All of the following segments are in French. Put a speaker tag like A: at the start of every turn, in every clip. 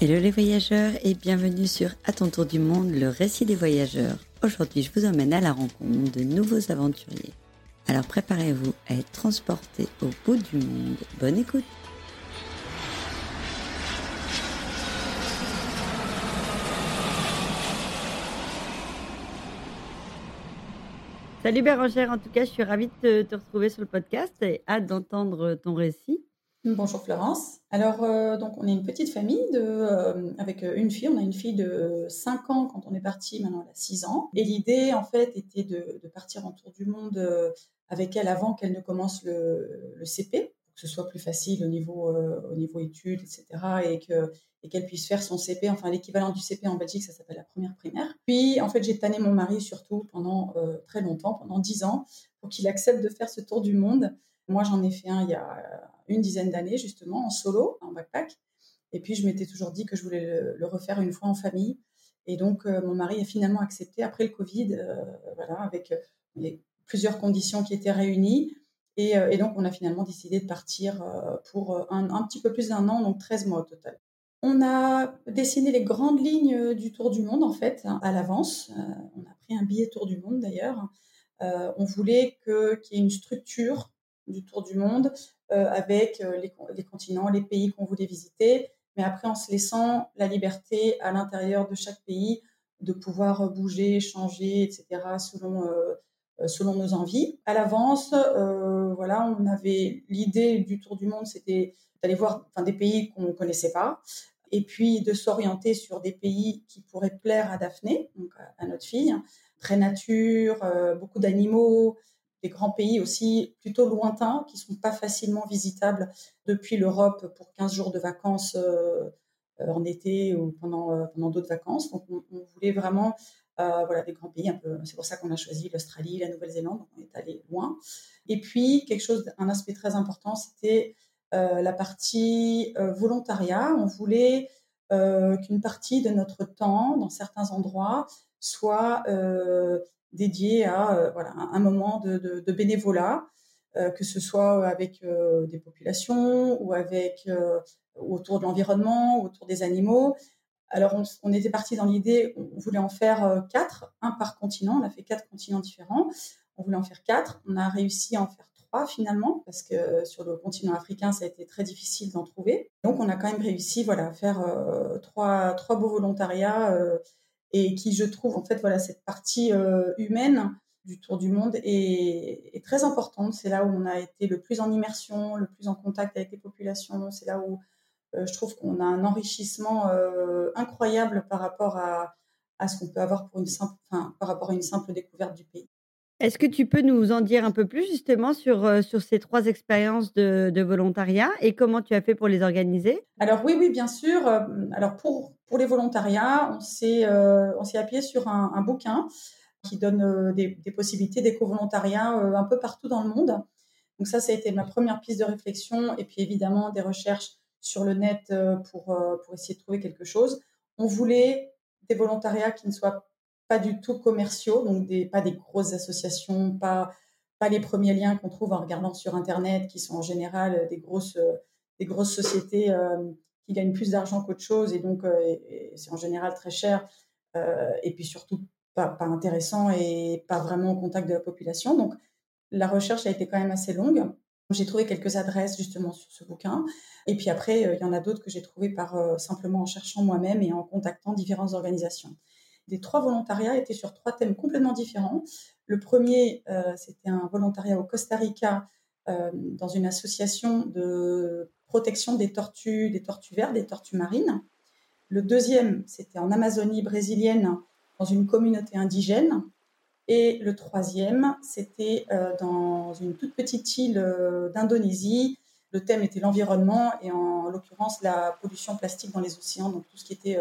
A: Hello les voyageurs et bienvenue sur À ton tour du monde, le récit des voyageurs. Aujourd'hui, je vous emmène à la rencontre de nouveaux aventuriers. Alors préparez-vous à être transportés au bout du monde. Bonne écoute Salut Bérangère, en tout cas, je suis ravie de te, retrouver sur le podcast et hâte d'entendre ton récit.
B: Bonjour Florence. Alors, euh, donc, on est une petite famille de, euh, avec euh, une fille. On a une fille de 5 ans quand on est parti, maintenant elle a 6 ans. Et l'idée, en fait, était de, partir en tour du monde avec elle avant qu'elle ne commence le, CP, pour que ce soit plus facile au niveau, au niveau études, etc. Et et qu'elle puisse faire son CP, enfin l'équivalent du CP en Belgique, ça s'appelle la première primaire. Puis, en fait, j'ai tanné mon mari surtout pendant très longtemps, pendant 10 ans, pour qu'il accepte de faire ce tour du monde. Moi, j'en ai fait un il y a une dizaine d'années, justement, en solo, en backpack. Et puis, je m'étais toujours dit que je voulais le, refaire une fois en famille. Et donc, euh, mon mari a finalement accepté après le Covid, euh, voilà, avec euh, plusieurs conditions qui étaient réunies. Et, donc, on a finalement décidé de partir pour un, un petit peu plus d'un an, donc 13 mois au total. On a dessiné les grandes lignes du Tour du Monde, en fait, hein, à l'avance. on a pris un billet Tour du Monde, d'ailleurs. on voulait qu'il y ait une structure du Tour du Monde euh, avec euh, les, continents, les pays qu'on voulait visiter, mais après en se laissant la liberté à l'intérieur de chaque pays de pouvoir bouger, changer, etc. selon euh, selon nos envies. À l'avance, voilà, on avait l'idée du tour du monde, c'était d'aller voir enfin, des pays qu'on ne connaissait pas, et puis de s'orienter sur des pays qui pourraient plaire à Daphné, donc à, notre fille, très nature, beaucoup d'animaux, des grands pays aussi plutôt lointains qui sont pas facilement visitables depuis l'Europe pour 15 jours de vacances euh, euh, en été ou pendant, euh, pendant d'autres vacances. Donc on, voulait vraiment voilà, des grands pays un peu. C'est pour ça qu'on a choisi l'Australie, la Nouvelle-Zélande. on est allé loin. Et puis quelque chose, un aspect très important, c'était la partie volontariat. On voulait qu'une partie de notre temps, dans certains endroits, soit dédié à euh, voilà, un moment de, bénévolat, euh, que ce soit avec euh, des populations ou avec autour de l'environnement, autour des animaux. Alors, on, était parti dans l'idée, on voulait en faire quatre, un par continent. On a fait quatre continents différents. On voulait en faire quatre. On a réussi à en faire trois finalement, parce que sur le continent africain, ça a été très difficile d'en trouver. Donc, on a quand même réussi, voilà, à faire trois, trois beaux volontariats et qui, je trouve, en fait, voilà, cette partie euh, humaine du tour du monde est, très importante. C'est là où on a été le plus en immersion, le plus en contact avec les populations. C'est là où euh, je trouve qu'on a un enrichissement euh, incroyable par rapport à, à ce qu'on peut avoir pour une simple, enfin, par rapport à une simple découverte du pays.
A: Est-ce que tu peux nous en dire un peu plus justement sur, sur ces trois expériences de, volontariat et comment tu as fait pour les organiser?
B: Alors oui, oui, bien sûr. Alors pour, pour les volontariats, on s'est euh, appuyé sur un, bouquin qui donne euh, des, possibilités d'éco-volontariat euh, un peu partout dans le monde. Donc ça, ça a été ma première piste de réflexion et puis évidemment des recherches sur le net pour, pour essayer de trouver quelque chose. On voulait des volontariats qui ne soient pas du tout commerciaux, donc pas des grosses associations, pas, les premiers liens qu'on trouve en regardant sur Internet, qui sont en général des grosses, des grosses sociétés euh, qui gagnent plus d'argent qu'autre chose, et donc euh, c'est en général très cher, euh, et puis surtout pas, pas, intéressant et pas vraiment au contact de la population. Donc la recherche a été quand même assez longue. J'ai trouvé quelques adresses justement sur ce bouquin. Et puis après, il y en a d'autres que j'ai trouvées par simplement en cherchant moi-même et en contactant différentes organisations des trois volontariats étaient sur trois thèmes complètement différents. Le premier, euh, c'était un volontariat au Costa Rica euh, dans une association de protection des tortues, des tortues vertes, des tortues marines. Le deuxième, c'était en Amazonie brésilienne dans une communauté indigène. Et le troisième, c'était euh, dans une toute petite île d'Indonésie. Le thème était l'environnement et en l'occurrence la pollution plastique dans les océans, donc tout ce qui était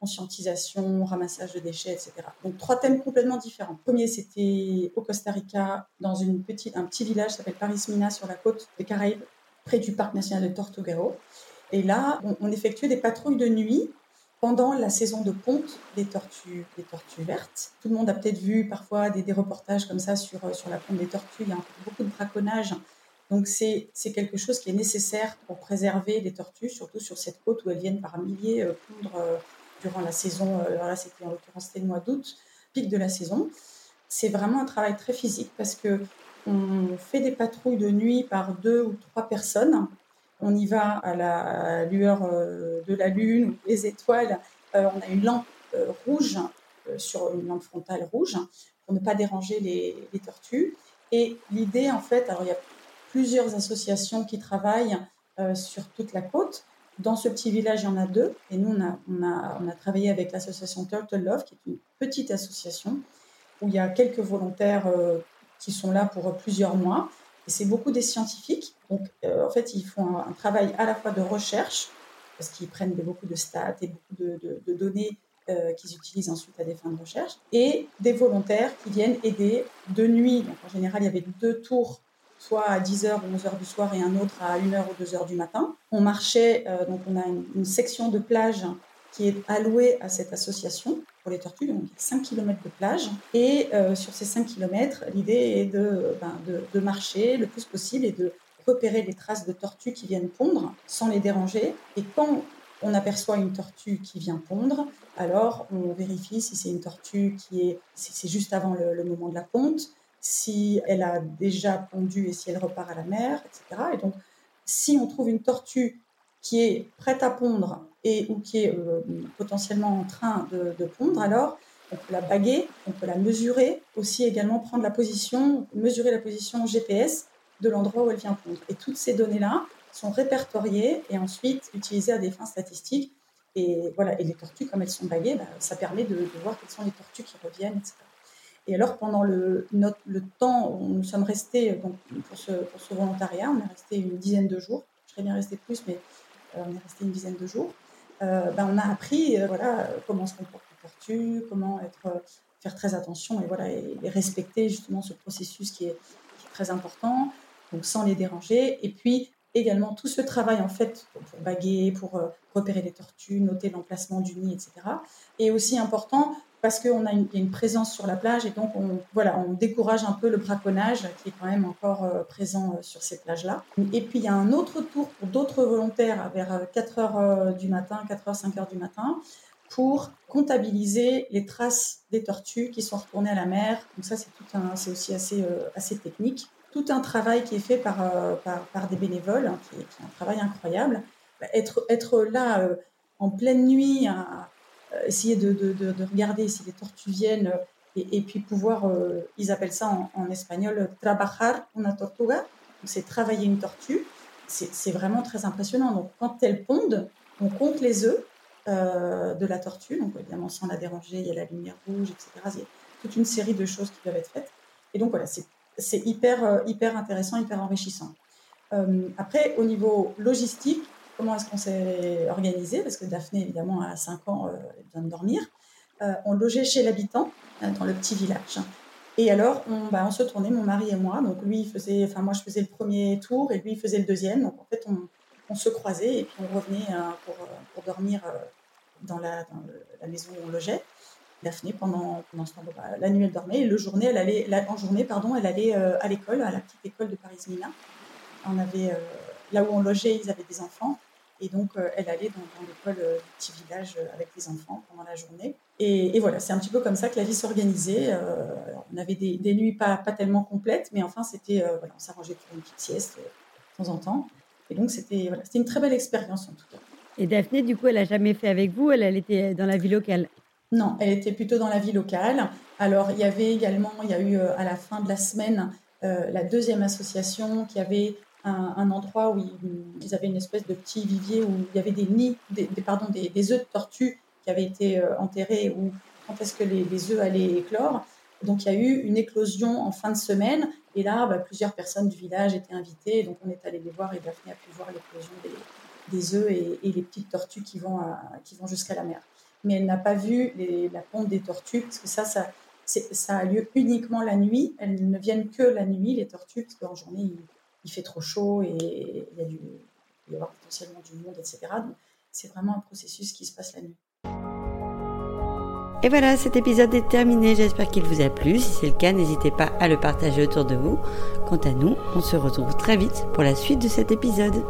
B: conscientisation, ramassage de déchets, etc. Donc trois thèmes complètement différents. Le premier, c'était au Costa Rica, dans une petite, un petit village qui s'appelle Paris Mina sur la côte des Caraïbes, près du parc national de Tortuguero. Et là, on, effectuait des patrouilles de nuit pendant la saison de ponte des tortues, des tortues vertes. Tout le monde a peut-être vu parfois des, reportages comme ça sur, sur la ponte des tortues. Il y a beaucoup de braconnage Donc c'est quelque chose qui est nécessaire pour préserver les tortues, surtout sur cette côte où elles viennent par milliers euh, pondre euh, durant la saison. Alors là, c'était en l'occurrence c'était le mois d'août, pic de la saison. C'est vraiment un travail très physique parce que on fait des patrouilles de nuit par deux ou trois personnes. On y va à la lueur de la lune ou des étoiles. on a une lampe rouge sur une lampe frontale rouge pour ne pas déranger les, les tortues. Et l'idée, en fait, alors il y a plusieurs associations qui travaillent euh, sur toute la côte. Dans ce petit village, il y en a deux. Et nous, on a, travaillé avec l'association Turtle Love, qui est une petite association où il y a quelques volontaires euh, qui sont là pour plusieurs mois. Et c'est beaucoup des scientifiques. Donc, euh, en fait, ils font un, travail à la fois de recherche, parce qu'ils prennent beaucoup de stats et beaucoup de, de données qu'ils utilisent ensuite à des fins de recherche, et des volontaires qui viennent aider de nuit. Donc, en général, il y avait deux tours soit à 10h ou 11h du soir et un autre à 1h ou 2h du matin. On marchait, euh, donc on a une, section de plage qui est allouée à cette association pour les tortues, donc 5 km de plage. Et euh, sur ces 5 km, l'idée est ben, de, de, marcher le plus possible et de repérer les traces de tortues qui viennent pondre sans les déranger. Et quand on aperçoit une tortue qui vient pondre, alors on vérifie si c'est une tortue qui est, c'est juste avant le, le moment de la ponte, si elle a déjà pondu et si elle repart à la mer, etc. Et donc, si on trouve une tortue qui est prête à pondre et ou qui est euh, potentiellement en train de, pondre, alors on peut la baguer, on peut la mesurer, aussi également prendre la position, mesurer la position GPS de l'endroit où elle vient pondre. Et toutes ces données-là sont répertoriées et ensuite utilisées à des fins statistiques. Et voilà, les tortues, comme elles sont baguées, bah, ça permet de, voir quelles sont les tortues qui reviennent, etc. Et alors, pendant le, temps où nous sommes restés donc, pour, ce, volontariat, on est resté une dizaine de jours. Je serais bien resté plus, mais euh, on est resté une dizaine de jours. Euh, ben, on a appris euh, voilà, comment se comporte la tortue, comment faire très attention et, voilà, et, respecter justement ce processus qui est, qui est, très important, donc sans les déranger. Et puis également tout ce travail en fait pour, baguer, pour repérer les tortues, noter l'emplacement du nid, etc. est aussi important parce qu'on a une, présence sur la plage et donc on, voilà, on décourage un peu le braconnage qui est quand même encore euh, présent euh, sur ces plages-là. Et puis il y a un autre tour pour d'autres volontaires vers 4 euh, du matin, 4 heures, 5 heures du matin, pour comptabiliser les traces des tortues qui sont retournées à la mer. Donc ça, c'est aussi assez, assez technique. Tout un travail qui est fait par, par, par des bénévoles, hein, qui, est, un travail incroyable. Être, être là en pleine nuit, à, essayer de, de, regarder si les tortues viennent euh, et, puis pouvoir, euh, ils appellent ça en, espagnol, trabajar una tortuga, c'est travailler une tortue. C'est vraiment très impressionnant. Donc, quand elles pondent, on compte les œufs de la tortue. Donc, évidemment, sans la déranger, il y a la lumière rouge, etc. Il y a toute une série de choses qui peuvent être faites. Et donc, voilà, c'est hyper, hyper intéressant, hyper enrichissant. après, au niveau logistique, comment est-ce qu'on s'est organisé Parce que Daphné, évidemment, à 5 ans, euh, elle vient de dormir. Euh, on logeait chez l'habitant, euh, dans le petit village. Et alors, on, bah, on, se tournait, mon mari et moi. Donc, lui, faisait, enfin, moi, je faisais le premier tour et lui, il faisait le deuxième. Donc, en fait, on, se croisait et puis on revenait pour, pour, dormir dans, la, maison où on logeait. Daphné, pendant, pendant ce temps, bah, la nuit, elle dormait. Et le journée, elle allait, la, en journée, pardon, elle allait à l'école, à la petite école de Paris-Mina. On avait, là où on logeait, ils avaient des enfants. Et donc, euh, elle allait dans, l'école euh, du petit village euh, avec les enfants pendant la journée. Et, voilà, c'est un petit peu comme ça que la vie s'organisait. on avait des, nuits pas, pas, tellement complètes, mais enfin, c'était, voilà, on s'arrangeait pour une petite sieste de temps en temps. Et donc, c'était voilà, une très belle expérience en tout cas.
A: Et Daphné, du coup, elle n'a jamais fait avec vous? Elle, elle était dans la vie locale?
B: Non, elle était plutôt dans la vie locale. Alors, il y avait également, il y a eu à la fin de la semaine, la deuxième association qui avait un, endroit où ils, avaient une espèce de petit vivier où il y avait des nids, des, pardon, des, œufs de tortues qui avaient été euh, enterrés ou quand est-ce que les, œufs allaient éclore. Donc il y a eu une éclosion en fin de semaine et là bah, plusieurs personnes du village étaient invitées donc on est allé les voir et Daphné a pu voir l'éclosion des, des œufs et, les petites tortues qui vont, qui vont jusqu'à la mer. Mais elle n'a pas vu la ponte des tortues parce que ça, ça, ça a lieu uniquement la nuit. Elles ne viennent que la nuit les tortues parce qu'en journée il fait trop chaud et il y a du, il y avoir potentiellement du monde, etc. C'est vraiment un processus qui se passe la nuit.
A: Et voilà, cet épisode est terminé. J'espère qu'il vous a plu. Si c'est le cas, n'hésitez pas à le partager autour de vous. Quant à nous, on se retrouve très vite pour la suite de cet épisode.